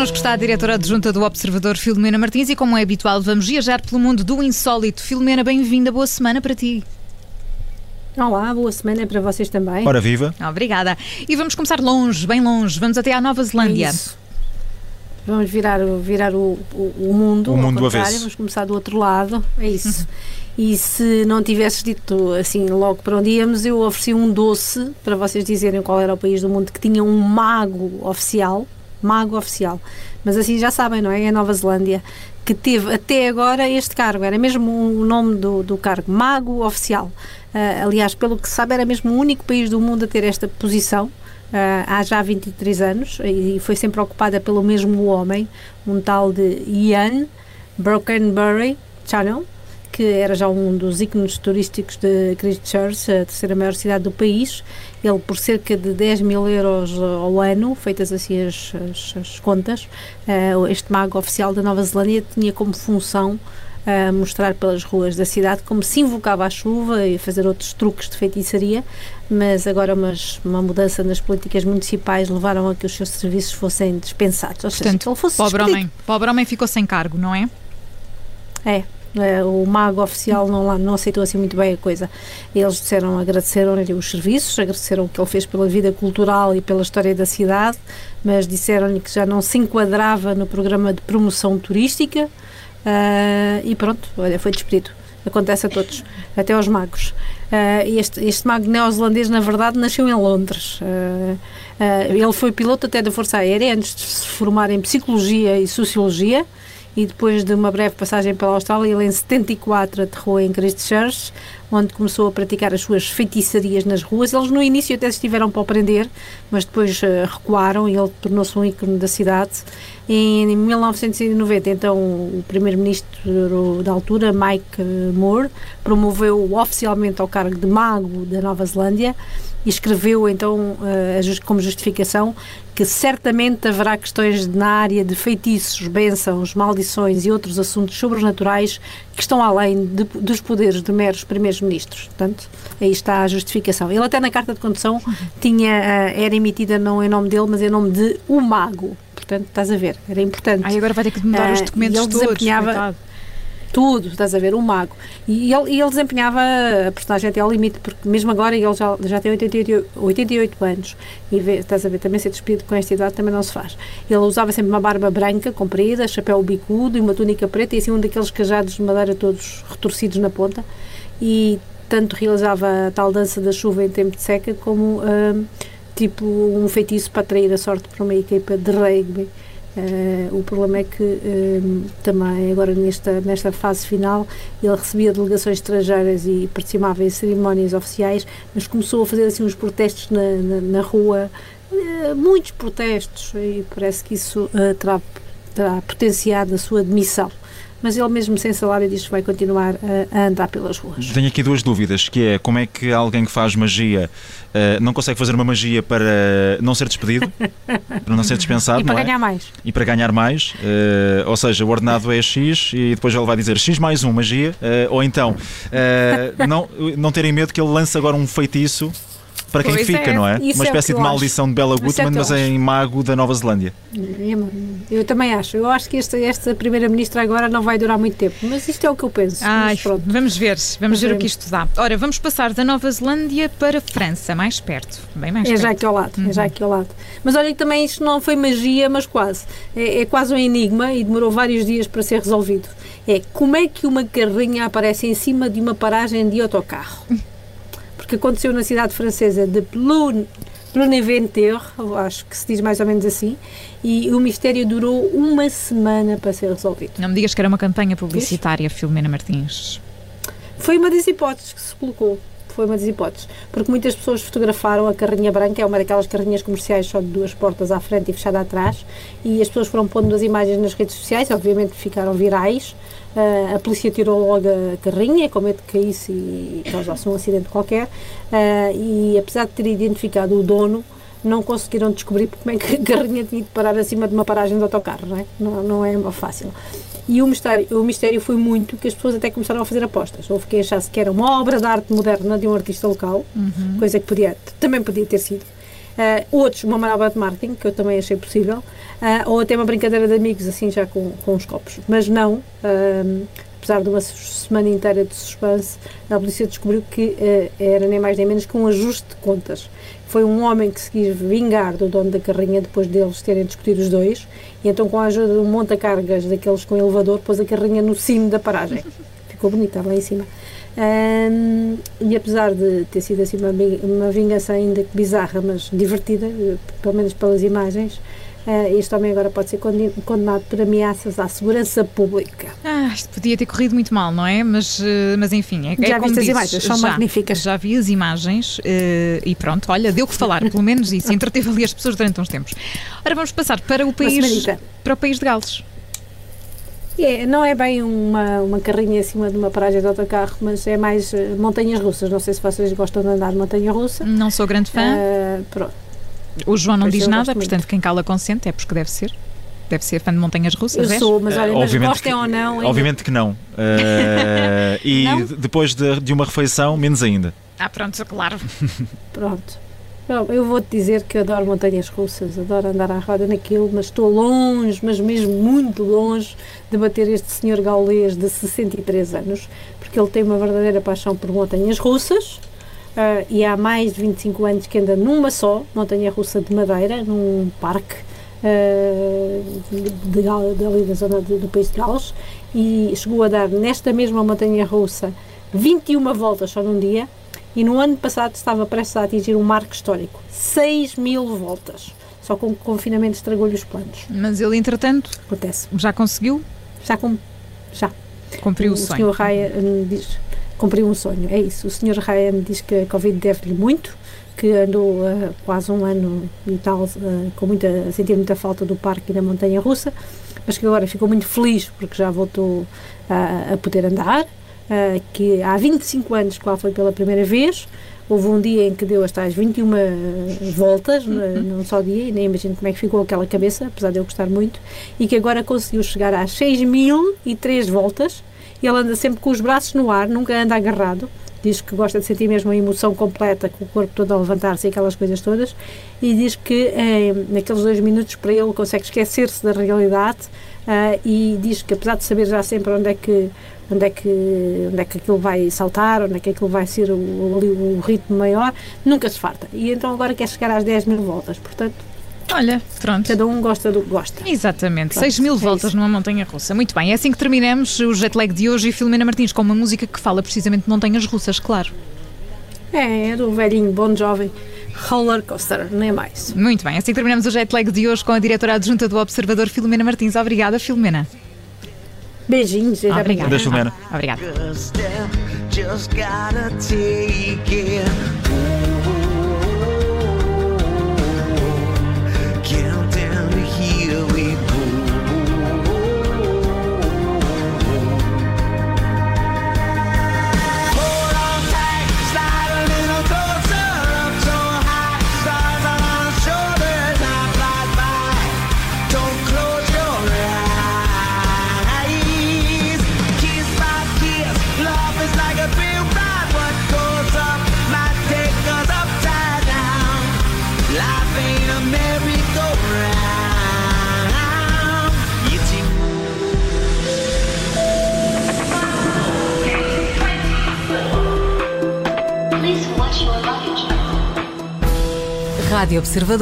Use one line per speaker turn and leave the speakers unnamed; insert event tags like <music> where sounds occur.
Connosco está a diretora adjunta do Observador, Filomena Martins, e como é habitual, vamos viajar pelo mundo do insólito. Filomena, bem-vinda, boa semana para ti.
Olá, boa semana para vocês também.
Ora viva.
Obrigada. E vamos começar longe, bem longe. Vamos até à Nova Zelândia.
É isso. Vamos virar, virar o, o, o mundo.
O mundo
avesso. Vamos começar do outro lado. É isso. E se não tivesses dito assim logo para onde íamos, eu ofereci um doce para vocês dizerem qual era o país do mundo que tinha um mago oficial mago oficial. Mas assim já sabem, não é? É a Nova Zelândia que teve até agora este cargo, era mesmo o nome do, do cargo, mago oficial. Uh, aliás, pelo que se sabe, era mesmo o único país do mundo a ter esta posição. Uh, há já 23 anos e foi sempre ocupada pelo mesmo homem, um tal de Ian Brokenbury Channel, que era já um dos ícones turísticos de Christchurch, a terceira maior cidade do país. Ele, por cerca de 10 mil euros ao ano, feitas assim as, as, as contas, uh, este mago oficial da Nova Zelândia tinha como função uh, mostrar pelas ruas da cidade como se invocava a chuva e fazer outros truques de feitiçaria, mas agora umas, uma mudança nas políticas municipais levaram a que os seus serviços fossem dispensados.
Ou Portanto, seja, ele fosse pobre homem, pobre homem ficou sem cargo, não? É,
é, o mago oficial não, não aceitou assim muito bem a coisa. Eles disseram, agradeceram-lhe os serviços, agradeceram o que ele fez pela vida cultural e pela história da cidade, mas disseram-lhe que já não se enquadrava no programa de promoção turística uh, e pronto, olha, foi despedido. Acontece a todos, até aos magos. Uh, este, este mago neozelandês, na verdade, nasceu em Londres. Uh, ele foi piloto até da Força Aérea antes de se formar em Psicologia e Sociologia e depois de uma breve passagem pela Austrália, ele em 74 aterrou em Christchurch, onde começou a praticar as suas feitiçarias nas ruas. Eles no início até estiveram para o prender, mas depois uh, recuaram e ele tornou-se um ícone da cidade. Em, em 1990, então, o primeiro-ministro da altura, Mike Moore, promoveu-o oficialmente ao cargo de mago da Nova Zelândia e escreveu então uh, como justificação que certamente haverá questões na área de feitiços, bênçãos, maldições e outros assuntos sobrenaturais que estão além de, dos poderes de meros primeiros-ministros. Portanto, aí está a justificação. Ele até na carta de condução tinha, uh, era emitida não em nome dele, mas em nome de o mago. Portanto, estás a ver, era importante.
Aí agora vai ter que mudar uh, os documentos ele todos. Desempenhava,
tudo, estás a ver, um mago. E ele, e ele desempenhava a personagem até ao limite, porque mesmo agora ele já, já tem 88, 88 anos e vê, estás a ver, também ser despido com esta idade também não se faz. Ele usava sempre uma barba branca, comprida, chapéu bicudo e uma túnica preta e assim um daqueles cajados de madeira todos retorcidos na ponta e tanto realizava a tal dança da chuva em tempo de seca como uh, tipo um feitiço para atrair a sorte para uma equipa de rugby Uh, o problema é que uh, também agora nesta, nesta fase final ele recebia delegações estrangeiras e participava em cerimónias oficiais, mas começou a fazer assim uns protestos na, na, na rua, uh, muitos protestos e parece que isso terá, terá potenciado a sua demissão mas ele mesmo sem salário diz que vai continuar a, a, andar pelas ruas.
Tenho aqui duas dúvidas, que é como é que alguém que faz magia uh, não consegue fazer uma magia para não ser despedido, <laughs> para não ser dispensado,
E para
é?
ganhar mais.
E para ganhar mais, uh, ou seja, o ordenado é X e depois ele vai dizer X mais um magia, uh, ou então não, não terem medo que ele lance agora um feitiço para quem pois fica, é. não é? Isso Uma é espécie é de maldição acho. de Bela Gutmann, é mas em mago da Nova Zelândia.
Eu também acho. Eu acho que esta, esta Primeira-Ministra agora não vai durar muito tempo, mas isto é o que eu penso.
Ai, vamos ver, vamos ver o que isto dá. Ora, vamos passar da Nova Zelândia para a França, mais perto, bem mais
é
perto.
já aqui ao lado, uhum. é já uhum. aqui ao lado. Mas olha que também isto não foi magia, mas quase. É, é quase um enigma e demorou vários dias para ser resolvido. É como é que uma carrinha aparece em cima de uma paragem de autocarro? <laughs> que aconteceu na cidade francesa de Ploneventeur, acho que se diz mais ou menos assim, e o mistério durou uma semana para ser resolvido.
Não me digas que era uma campanha publicitária? Filomena Martins.
Foi uma das hipóteses que se colocou. Foi uma das hipóteses. Porque muitas pessoas fotografaram a carrinha branca, é uma daquelas carrinhas comerciais só de duas portas à frente e fechada atrás, e as pessoas foram pondo as imagens nas redes sociais, obviamente ficaram virais, Uh, a polícia tirou logo a carrinha, com medo que caísse e causasse um acidente qualquer. Uh, e apesar de ter identificado o dono, não conseguiram descobrir como é que a carrinha tinha de parar acima de uma paragem de autocarro, não é? Não, não é fácil. E o mistério, o mistério foi muito que as pessoas até começaram a fazer apostas. Houve quem achasse que era uma obra de arte moderna de um artista local, uhum. coisa que podia, também podia ter sido. Uh, outros, uma manobra de marketing, que eu também achei possível, uh, ou até uma brincadeira de amigos, assim, já com, com os copos. Mas não, uh, apesar de uma semana inteira de suspense, a polícia descobriu que era nem mais nem menos que um ajuste de contas. Foi um homem que se quis vingar do dono da carrinha depois deles terem discutido os dois, e então, com a ajuda de um monta-cargas daqueles com elevador, pôs a carrinha no cimo da paragem. <laughs> Ficou bonita lá em cima. Um, e apesar de ter sido assim uma, uma vingança ainda bizarra, mas divertida, pelo menos pelas imagens, uh, este homem agora pode ser condenado por ameaças à segurança pública.
Ah, isto podia ter corrido muito mal, não é? Mas, uh, mas enfim, é,
já
é
viste as imagens, são
já,
magníficas.
Já vi as imagens uh, e pronto, olha, deu que falar, pelo menos isso, <laughs> entreteve ali as pessoas durante uns tempos. Ora, vamos passar para o país, para o país de Gales.
É, não é bem uma, uma carrinha acima de uma paragem de autocarro, mas é mais montanhas russas. Não sei se vocês gostam de andar de montanha russa.
Não sou grande fã. Uh,
pronto.
O João não diz nada, portanto, quem cala consente, é porque deve ser. Deve ser fã de montanhas russas.
Eu sou, mas olha, uh, mas gostem
que,
ou não.
Ainda... Obviamente que não. Uh, <laughs> e não? depois de, de uma refeição, menos ainda.
Ah, pronto, claro. <laughs>
pronto. Eu vou-te dizer que adoro montanhas russas, adoro andar à roda naquilo, mas estou longe, mas mesmo muito longe, de bater este senhor gaulês de 63 anos, porque ele tem uma verdadeira paixão por montanhas russas. Uh, e há mais de 25 anos que anda numa só, montanha russa de madeira, num parque uh, de, de, de, da zona do, do país de Gales, e chegou a dar nesta mesma montanha russa 21 voltas só num dia, e no ano passado estava prestes a atingir um marco histórico 6 mil voltas. Só com o confinamento estragou-lhe os planos.
Mas ele, entretanto,
Acontece.
já conseguiu?
Já, com, já.
Cumpriu o,
o
sonho.
O Sr. Ryan diz, cumpriu um sonho, é isso. O Sr. Ryan diz que a Covid deve-lhe muito, que andou uh, quase um ano e tal, uh, com muita, a sentir muita falta do parque e da montanha russa, mas que agora ficou muito feliz porque já voltou uh, a poder andar uh, que há 25 anos qual foi pela primeira vez. Houve um dia em que deu as tais 21 voltas uhum. num só dia, e nem imagino como é que ficou aquela cabeça, apesar de eu gostar muito, e que agora conseguiu chegar às 6.003 voltas. Ele anda sempre com os braços no ar, nunca anda agarrado. Diz que gosta de sentir mesmo a emoção completa, com o corpo todo a levantar-se e aquelas coisas todas. E diz que eh, naqueles dois minutos para ele consegue esquecer-se da realidade uh, e diz que apesar de saber já sempre onde é que onde é que, onde é que aquilo vai saltar, onde é que aquilo vai ser o, o, o ritmo maior, nunca se farta. E então agora quer chegar às 10 mil voltas, portanto.
Olha, pronto.
Cada um gosta do que gosta.
Exatamente. Pronto, 6 mil é voltas isso. numa montanha russa. Muito bem, é assim que terminamos o jet lag de hoje e Filomena Martins com uma música que fala precisamente de montanhas russas, claro.
É, é do velhinho, bom jovem. Roller coaster, nem mais.
Muito bem, assim terminamos o jet lag de hoje com a diretora adjunta do Observador, Filomena Martins. Obrigada, Filomena.
Beijinhos.
Obrigada.
Beijo, Filomena.
Obrigada.
Rádio Observador.